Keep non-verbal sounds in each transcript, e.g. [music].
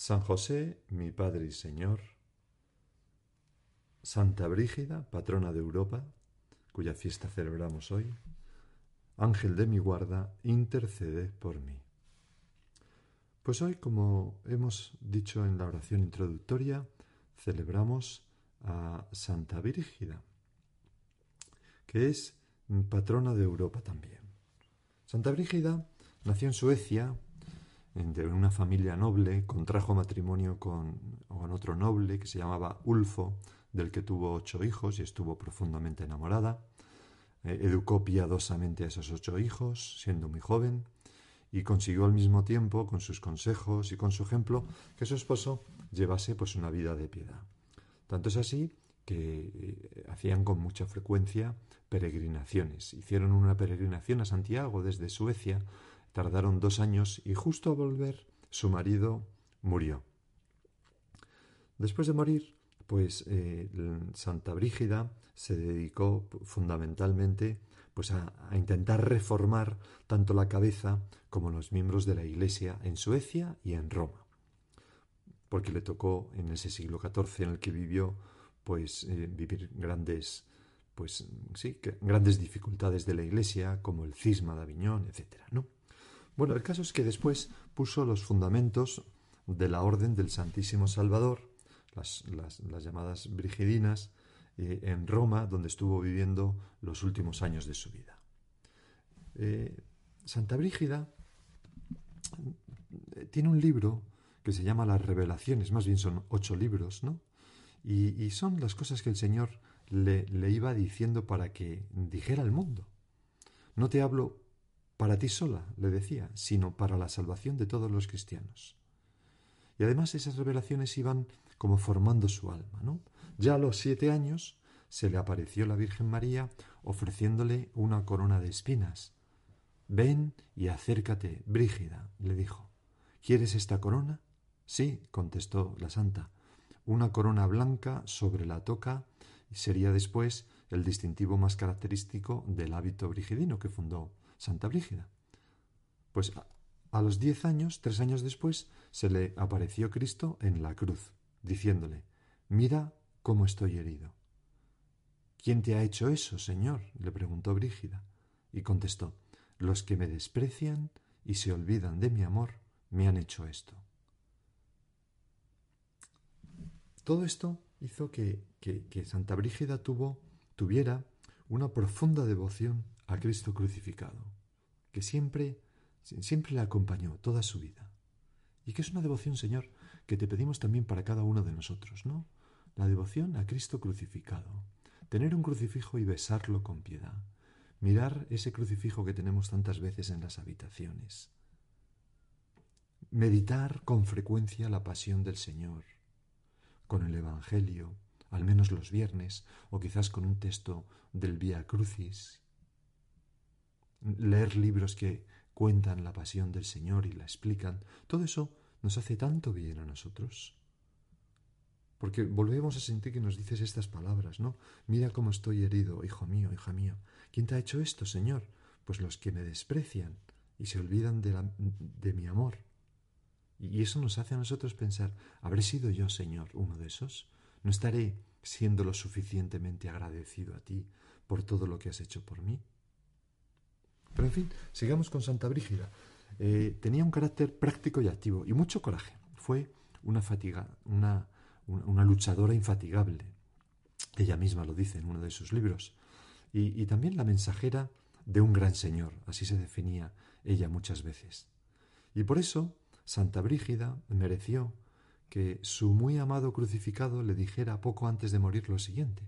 San José, mi Padre y Señor, Santa Brígida, patrona de Europa, cuya fiesta celebramos hoy, Ángel de mi guarda, intercede por mí. Pues hoy, como hemos dicho en la oración introductoria, celebramos a Santa Brígida, que es patrona de Europa también. Santa Brígida nació en Suecia de una familia noble, contrajo matrimonio con, con, otro noble que se llamaba Ulfo, del que tuvo ocho hijos y estuvo profundamente enamorada. Eh, educó piadosamente a esos ocho hijos, siendo muy joven, y consiguió al mismo tiempo, con sus consejos y con su ejemplo, que su esposo llevase pues una vida de piedad. Tanto es así que eh, hacían con mucha frecuencia peregrinaciones. Hicieron una peregrinación a Santiago desde Suecia, Tardaron dos años y justo a volver su marido murió. Después de morir, pues eh, Santa Brígida se dedicó fundamentalmente pues a, intentar reformar tanto la cabeza como los miembros de la Iglesia en Suecia y en Roma, porque le tocó en ese siglo XIV en el que vivió pues eh, vivir grandes pues sí grandes dificultades de la Iglesia como el cisma de Aviñón, etcétera, ¿no? Bueno, el caso es que después puso los fundamentos de la Orden del Santísimo Salvador, las, llamadas Brigidinas, eh, en Roma, donde estuvo viviendo los últimos años de su vida. Eh, Santa Brígida eh, tiene un libro que se llama Las Revelaciones, más bien son ocho libros, ¿no? Y, son las cosas que el Señor le, le iba diciendo para que dijera al mundo. No te hablo para ti sola, le decía, sino para la salvación de todos los cristianos. Y además esas revelaciones iban como formando su alma, ¿no? Ya a los siete años se le apareció la Virgen María ofreciéndole una corona de espinas. Ven y acércate, Brígida, le dijo. ¿Quieres esta corona? Sí, contestó la santa. Una corona blanca sobre la toca sería después el distintivo más característico del hábito brigidino que fundó Santa Brígida. Pues a, los diez años, tres años después, se le apareció Cristo en la cruz, diciéndole, Mira cómo estoy herido. ¿Quién te ha hecho eso, Señor? le preguntó Brígida, y contestó, Los que me desprecian y se olvidan de mi amor me han hecho esto. Todo esto hizo que, que, que Santa Brígida tuvo, tuviera una profunda devoción a Cristo crucificado, que siempre, siempre le acompañó toda su vida. Y que es una devoción, Señor, que te pedimos también para cada uno de nosotros, ¿no? La devoción a Cristo crucificado. Tener un crucifijo y besarlo con piedad. Mirar ese crucifijo que tenemos tantas veces en las habitaciones. Meditar con frecuencia la pasión del Señor, con el Evangelio, al menos los viernes, o quizás con un texto del Vía Crucis, leer libros que cuentan la pasión del Señor y la explican, todo eso nos hace tanto bien a nosotros. Porque volvemos a sentir que nos dices estas palabras, ¿no? Mira cómo estoy herido, hijo mío, hija mío. ¿Quién te ha hecho esto, Señor? Pues los que me desprecian y se olvidan de, de mi amor. Y eso nos hace a nosotros pensar, ¿habré sido yo, Señor, uno de esos? ¿No estaré siendo lo suficientemente agradecido a ti por todo lo que has hecho por mí? Pero en fin, sigamos con Santa Brígida. eh, tenía un carácter práctico y activo y mucho coraje. Fue una, fatiga, una, una luchadora infatigable. Ella misma lo dice en uno de sus libros. Y, y también la mensajera de un gran señor, así se definía ella muchas veces. Y por eso Santa Brígida mereció que su muy amado crucificado le dijera poco antes de morir lo siguiente.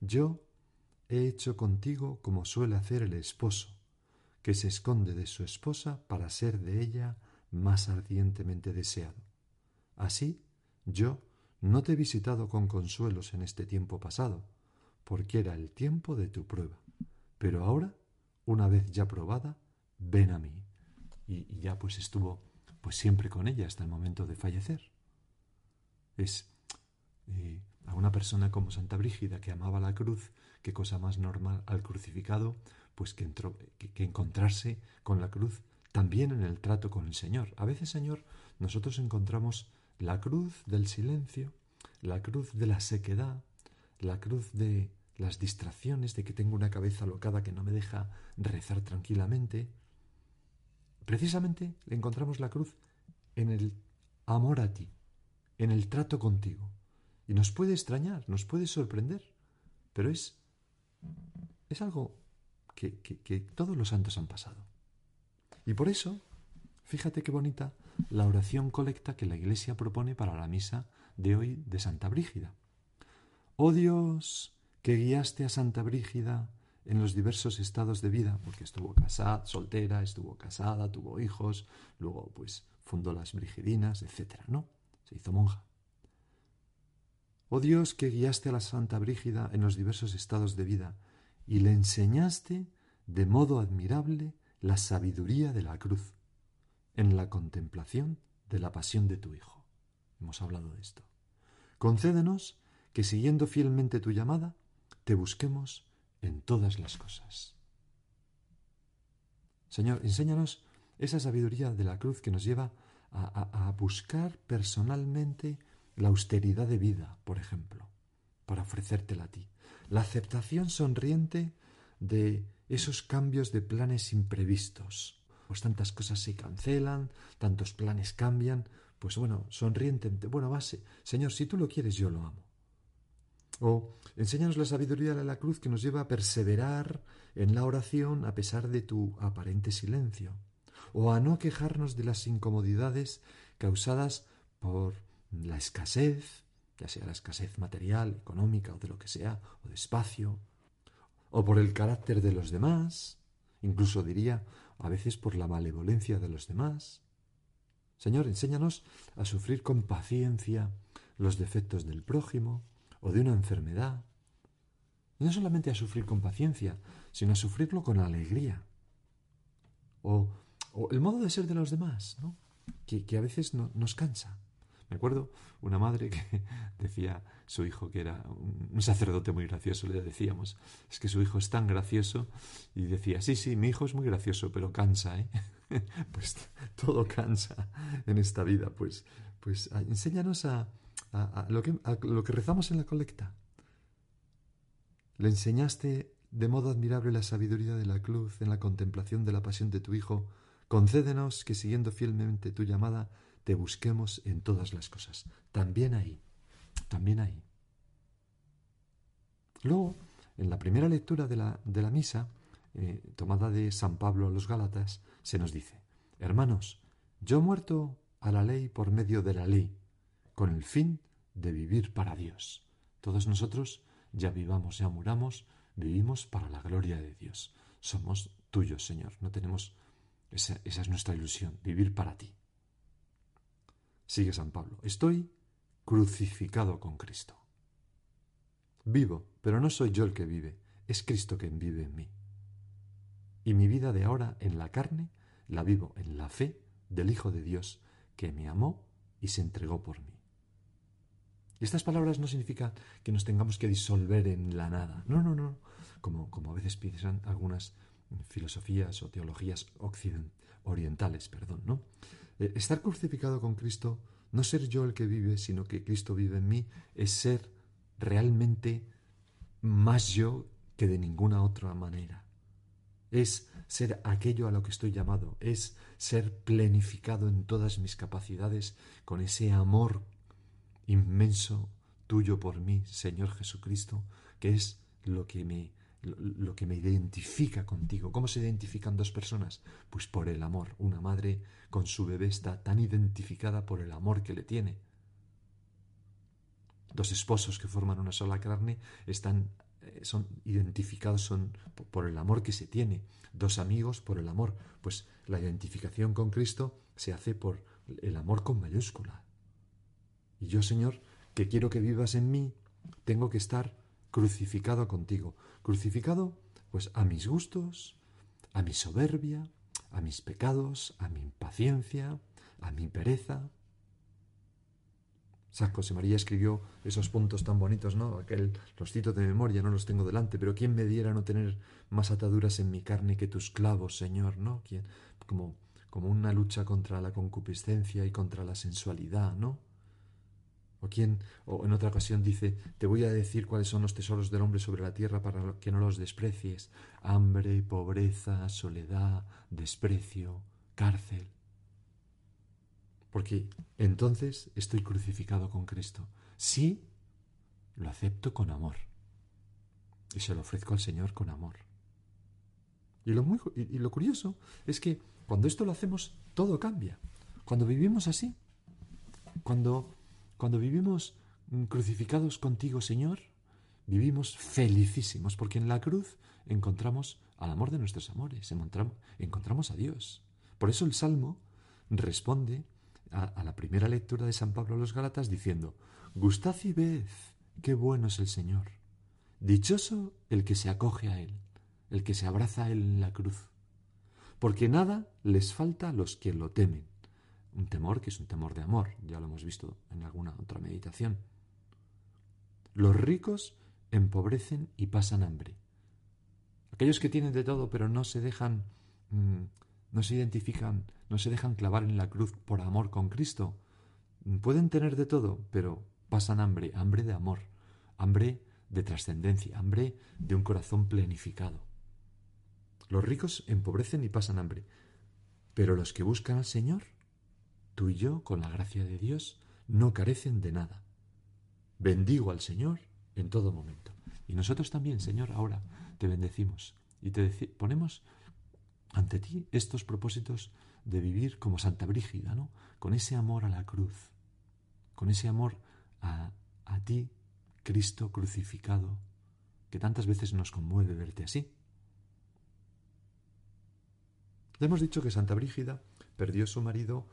Yo he hecho contigo como suele hacer el esposo, que se esconde de su esposa para ser de ella más ardientemente deseado. Así, yo no te he visitado con consuelos en este tiempo pasado, porque era el tiempo de tu prueba. Pero ahora, una vez ya probada, ven a mí. Y, ya pues estuvo pues siempre con ella hasta el momento de fallecer. Es eh, a una persona como Santa Brígida que amaba la cruz, qué cosa más normal al crucificado, pues que, que encontrarse con la cruz también en el trato con el Señor. A veces, Señor, nosotros encontramos la cruz del silencio, la cruz de la sequedad, la cruz de las distracciones, de que tengo una cabeza alocada que no me deja rezar tranquilamente. Precisamente encontramos la cruz en el amor a ti, en el trato contigo. Y nos puede extrañar, nos puede sorprender, pero es, es algo que, todos los santos han pasado. Y por eso, fíjate qué bonita la oración colecta que la Iglesia propone para la misa de hoy de Santa Brígida. Oh Dios, que guiaste a Santa Brígida en los diversos estados de vida, porque estuvo casada, soltera, estuvo casada, tuvo hijos, luego pues fundó las Brigidinas, etcétera, ¿no? Se hizo monja. Oh Dios, que guiaste a la Santa Brígida en los diversos estados de vida y le enseñaste de modo admirable la sabiduría de la cruz en la contemplación de la pasión de tu Hijo. Hemos hablado de esto. Concédenos que siguiendo fielmente tu llamada, te busquemos en todas las cosas. Señor, enséñanos esa sabiduría de la cruz que nos lleva a, buscar personalmente la austeridad de vida, por ejemplo, para ofrecértela a ti. La aceptación sonriente de esos cambios de planes imprevistos. Pues tantas cosas se cancelan, tantos planes cambian. Pues bueno, sonriente, bueno, base. Señor, si tú lo quieres, yo lo amo. O enséñanos la sabiduría de la cruz que nos lleva a perseverar en la oración a pesar de tu aparente silencio. O a no quejarnos de las incomodidades causadas por la escasez, ya sea la escasez material, económica o de lo que sea, o de espacio, o por el carácter de los demás, incluso diría a veces por la malevolencia de los demás. Señor, enséñanos a sufrir con paciencia los defectos del prójimo, o de una enfermedad. Y no solamente a sufrir con paciencia, sino a sufrirlo con alegría. O, el modo de ser de los demás, ¿no? que, a veces nos cansa. Me acuerdo una madre que [laughs] decía su hijo que era un sacerdote muy gracioso, le decíamos, es que su hijo es tan gracioso y decía, sí, sí, mi hijo es muy gracioso, pero cansa, ¿eh? [laughs] pues todo cansa en esta vida, pues, pues enséñanos a, a, lo que, lo que rezamos en la colecta. Le enseñaste de modo admirable la sabiduría de la cruz en la contemplación de la pasión de tu Hijo. Concédenos que siguiendo fielmente tu llamada, te busquemos en todas las cosas. También ahí, también ahí. Luego, en la primera lectura de la, de la misa, eh, tomada de San Pablo a los Gálatas, se nos dice, Hermanos, yo muerto a la ley por medio de la ley, con el fin de vivir para Dios. Todos nosotros, ya vivamos, ya muramos, vivimos para la gloria de Dios. Somos tuyos, Señor. No tenemos, esa, esa es nuestra ilusión, vivir para ti. Sigue San Pablo. Estoy crucificado con Cristo. Vivo, pero no soy yo el que vive, es Cristo quien vive en mí. Y mi vida de ahora en la carne la vivo en la fe del Hijo de Dios que me amó y se entregó por mí. Y estas palabras no significan que nos tengamos que disolver en la nada. No, no, no. Como, como a veces piensan algunas filosofías o teologías orientales, perdón, ¿no? Eh, estar crucificado con Cristo, no ser yo el que vive, sino que Cristo vive en mí, es ser realmente más yo que de ninguna otra manera. es ser aquello a lo que estoy llamado, es ser plenificado en todas mis capacidades con ese amor inmenso tuyo por mí, Señor Jesucristo, que es lo que me lo que me identifica contigo. ¿Cómo se identifican dos personas? Pues por el amor. Una madre con su bebé está tan identificada por el amor que le tiene. Dos esposos que forman una sola carne están eh, son identificados son por el amor que se tiene. Dos amigos por el amor. Pues la identificación con Cristo se hace por el amor con mayúscula. Y yo, Señor, que quiero que vivas en mí, tengo que estar crucificado contigo. Crucificado, pues a mis gustos, a mi soberbia, a mis pecados, a mi impaciencia, a mi pereza. San José María escribió esos puntos tan bonitos, ¿no? Aquel, los cito de memoria, no los tengo delante, pero ¿quién me diera no tener más ataduras en mi carne que tus clavos, Señor, ¿no? ¿Quién? Como, como una lucha contra la concupiscencia y contra la sensualidad, ¿no? O quien, o en otra ocasión dice, te voy a decir cuáles son los tesoros del hombre sobre la tierra para que no los desprecies. Hambre, pobreza, soledad, desprecio, cárcel. Porque entonces estoy crucificado con Cristo. Sí, lo acepto con amor. Y se lo ofrezco al Señor con amor. Y lo, muy, y lo curioso es que cuando esto lo hacemos, todo cambia. Cuando vivimos así, cuando cuando vivimos mm, crucificados contigo, Señor, vivimos felicísimos, porque en la cruz encontramos al amor de nuestros amores, encontramos a Dios. Por eso el Salmo responde a, la primera lectura de San Pablo a los Galatas diciendo, Gustad y ved qué bueno es el Señor. Dichoso el que se acoge a Él, el que se abraza a Él en la cruz, porque nada les falta a los que lo temen un temor que es un temor de amor, ya lo hemos visto en alguna otra meditación. Los ricos empobrecen y pasan hambre. Aquellos que tienen de todo pero no se dejan, mm, no se identifican, no se dejan clavar en la cruz por amor con Cristo, mm, pueden tener de todo, pero pasan hambre, hambre de amor, hambre de trascendencia, hambre de un corazón plenificado. Los ricos empobrecen y pasan hambre, pero los que buscan al Señor Tú y yo, con la gracia de Dios, no carecen de nada. Bendigo al Señor en todo momento. Y nosotros también, Señor, ahora te bendecimos y te ponemos ante ti estos propósitos de vivir como Santa Brígida, ¿no? Con ese amor a la cruz, con ese amor a, a ti, Cristo crucificado, que tantas veces nos conmueve verte así. Le hemos dicho que Santa Brígida perdió su marido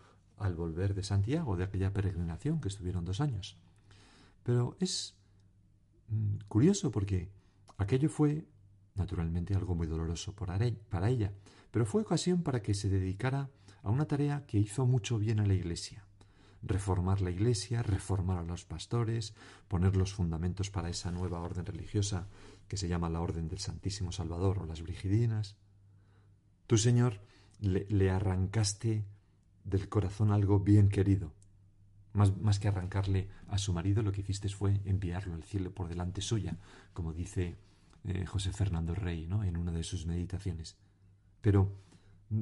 al volver de Santiago, de aquella peregrinación que estuvieron dos años. Pero es mm, curioso porque aquello fue, naturalmente, algo muy doloroso para ella, pero fue ocasión para que se dedicara a una tarea que hizo mucho bien a la Iglesia. Reformar la Iglesia, reformar a los pastores, poner los fundamentos para esa nueva orden religiosa que se llama la Orden del Santísimo Salvador o las Brigidinas. Tú, Señor, le arrancaste del corazón algo bien querido. Más, más, que arrancarle a su marido, lo que hiciste fue enviarlo al cielo por delante suya, como dice eh, José Fernando Rey ¿no? en una de sus meditaciones. Pero,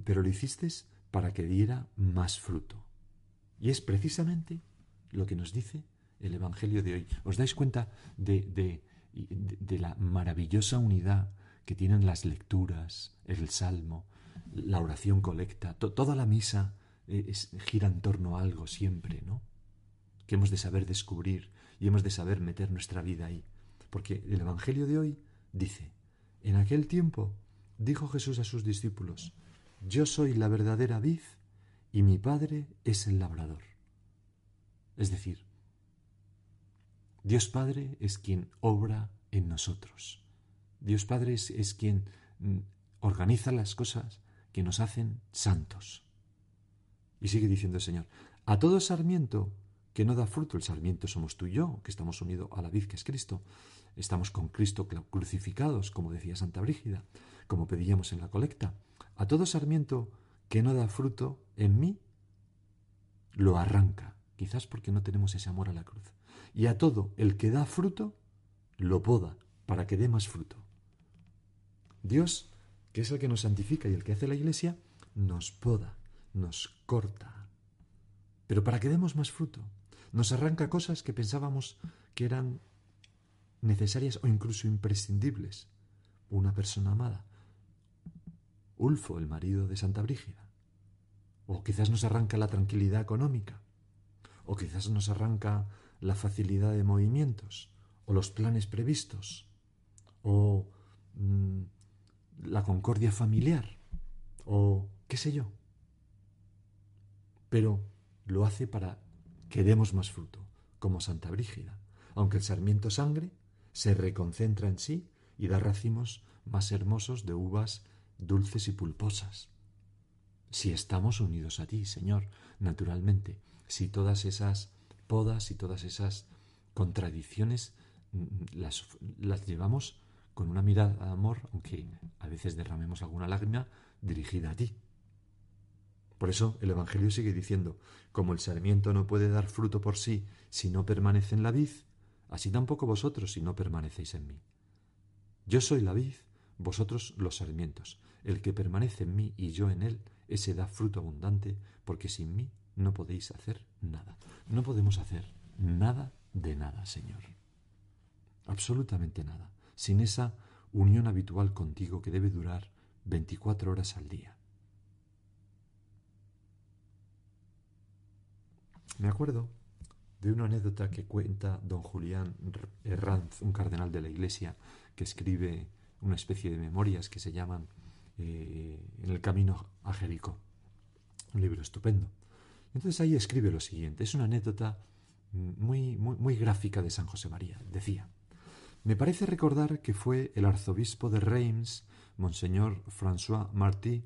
pero lo hiciste para que diera más fruto. Y es precisamente lo que nos dice el Evangelio de hoy. ¿Os dais cuenta de, de, de la maravillosa unidad que tienen las lecturas, el salmo, la oración colecta, toda la misa gira en torno a algo siempre, ¿no? Que hemos de saber descubrir y hemos de saber meter nuestra vida ahí. Porque el Evangelio de hoy dice, en aquel tiempo dijo Jesús a sus discípulos, yo soy la verdadera vid y mi Padre es el labrador. Es decir, Dios Padre es quien obra en nosotros. Dios Padre es, es quien mm, organiza las cosas que nos hacen santos. Y sigue diciendo el Señor, a todo sarmiento que no da fruto, el sarmiento somos tú y yo, que estamos unidos a la vid que es Cristo, estamos con Cristo crucificados, como decía Santa Brígida, como pedíamos en la colecta, a todo sarmiento que no da fruto en mí, lo arranca, quizás porque no tenemos ese amor a la cruz. Y a todo el que da fruto, lo poda para que dé más fruto. Dios que es el que nos santifica y el que hace la Iglesia, nos poda, nos corta. Pero para que demos más fruto, nos arranca cosas que pensábamos que eran necesarias o incluso imprescindibles. Una persona amada. Ulfo, el marido de Santa Brígida. O quizás nos arranca la tranquilidad económica. O quizás nos arranca la facilidad de movimientos. O los planes previstos. O mm, la concordia familiar. O qué sé yo. Pero lo hace para que demos más fruto, como Santa Brígida. Aunque el sarmiento sangre, se reconcentra en sí y da racimos más hermosos de uvas dulces y pulposas. Si estamos unidos a ti, Señor, naturalmente, si todas esas podas y todas esas contradicciones mm, las, las llevamos con una mirada de amor, aunque a veces derramemos alguna lágrima, dirigida a ti. Por eso el Evangelio sigue diciendo, como el sarmiento no puede dar fruto por sí si no permanece en la vid, así tampoco vosotros si no permanecéis en mí. Yo soy la vid, vosotros los sarmientos. El que permanece en mí y yo en él, ese da fruto abundante, porque sin mí no podéis hacer nada. No podemos hacer nada de nada, Señor. Absolutamente nada. Sin esa unión habitual contigo que debe durar 24 horas al día. Me acuerdo de una anécdota que cuenta don Julián Herranz, un cardenal de la Iglesia, que escribe una especie de memorias que se llaman eh, En el camino a Jericó. Un libro estupendo. Entonces ahí escribe lo siguiente. Es una anécdota muy, muy, muy gráfica de San José María. Decía, me parece recordar que fue el arzobispo de Reims, Monseñor François Marty,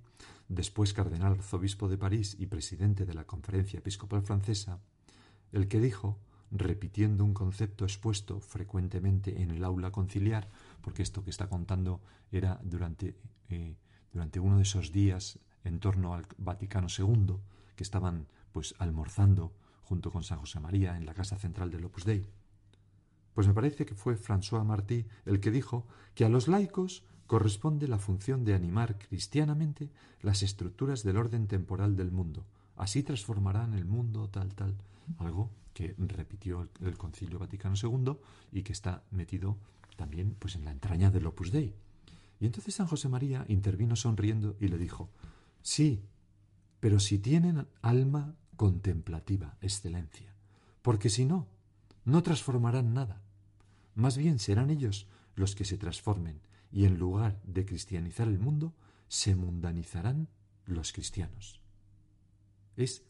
después cardenal arzobispo de París y presidente de la Conferencia Episcopal Francesa, el que dijo, repitiendo un concepto expuesto frecuentemente en el aula conciliar, porque esto que está contando era durante, eh, durante uno de esos días en torno al Vaticano II, que estaban pues almorzando junto con San José María en la casa central del Opus Dei. Pues me parece que fue François Martí el que dijo que a los laicos corresponde la función de animar cristianamente las estructuras del orden temporal del mundo. Así transformarán el mundo tal, tal algo que repitió el, Concilio Vaticano II y que está metido también pues, en la entraña del Opus Dei. Y entonces San José María intervino sonriendo y le dijo, sí, pero si tienen alma contemplativa, excelencia, porque si no, no transformarán nada. Más bien serán ellos los que se transformen y en lugar de cristianizar el mundo, se mundanizarán los cristianos. Es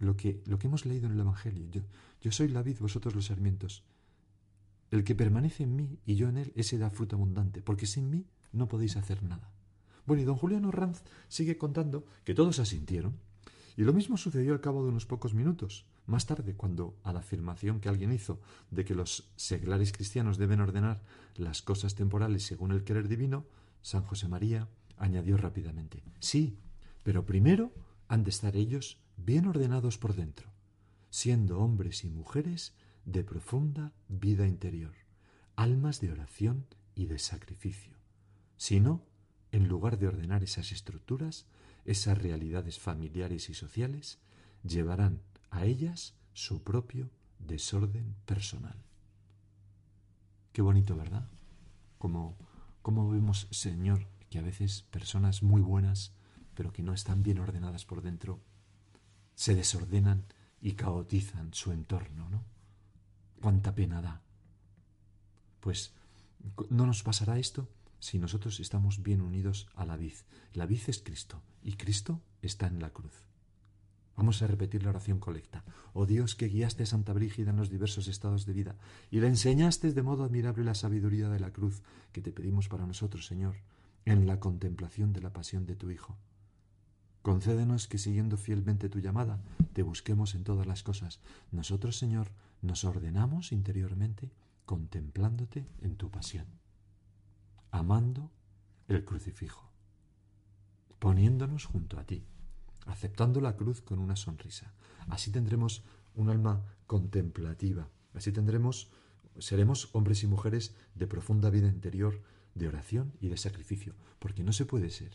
lo que, lo que hemos leído en el Evangelio. Yo, yo soy la vid, vosotros los sarmientos. El que permanece en mí y yo en él, ese da fruto abundante, porque sin mí no podéis hacer nada. Bueno, y don Juliano Ranz sigue contando que todos asintieron, y lo mismo sucedió al cabo de unos pocos minutos. Más tarde, cuando a la afirmación que alguien hizo de que los seglares cristianos deben ordenar las cosas temporales según el querer divino, San José María añadió rápidamente, sí, pero primero han de estar ellos bien ordenados por dentro, siendo hombres y mujeres de profunda vida interior, almas de oración y de sacrificio. Si no, en lugar de ordenar esas estructuras, esas realidades familiares y sociales, llevarán a ellas su propio desorden personal. Qué bonito, ¿verdad? Como, como vemos, Señor, que a veces personas muy buenas, pero que no están bien ordenadas por dentro, se desordenan y caotizan su entorno, ¿no? Cuánta pena da. Pues no nos pasará esto si nosotros estamos bien unidos a la vid. La vid es Cristo y Cristo está en la cruz. Vamos a repetir la oración colecta. Oh Dios que guiaste a Santa Brígida en los diversos estados de vida y le enseñaste de modo admirable la sabiduría de la cruz que te pedimos para nosotros, Señor, en la contemplación de la pasión de tu Hijo Concédenos que siguiendo fielmente tu llamada, te busquemos en todas las cosas. Nosotros, Señor, nos ordenamos interiormente contemplándote en tu pasión, amando el crucifijo, poniéndonos junto a ti, aceptando la cruz con una sonrisa. Así tendremos un alma contemplativa, así tendremos, seremos hombres y mujeres de profunda vida interior, de oración y de sacrificio, porque no se puede ser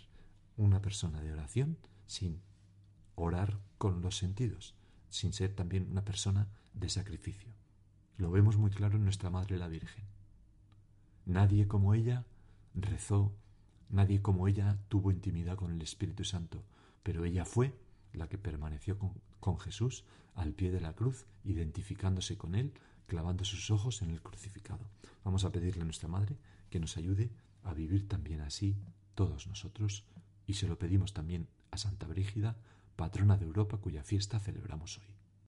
una persona de oración sin orar con los sentidos, sin ser también una persona de sacrificio. Lo vemos muy claro en nuestra Madre la Virgen. Nadie como ella rezó, nadie como ella tuvo intimidad con el Espíritu Santo, pero ella fue la que permaneció con, con Jesús al pie de la cruz, identificándose con él, clavando sus ojos en el crucificado. Vamos a pedirle a nuestra Madre que nos ayude a vivir también así todos nosotros y se lo pedimos también a Santa Brígida, patrona de Europa cuya fiesta celebramos hoy.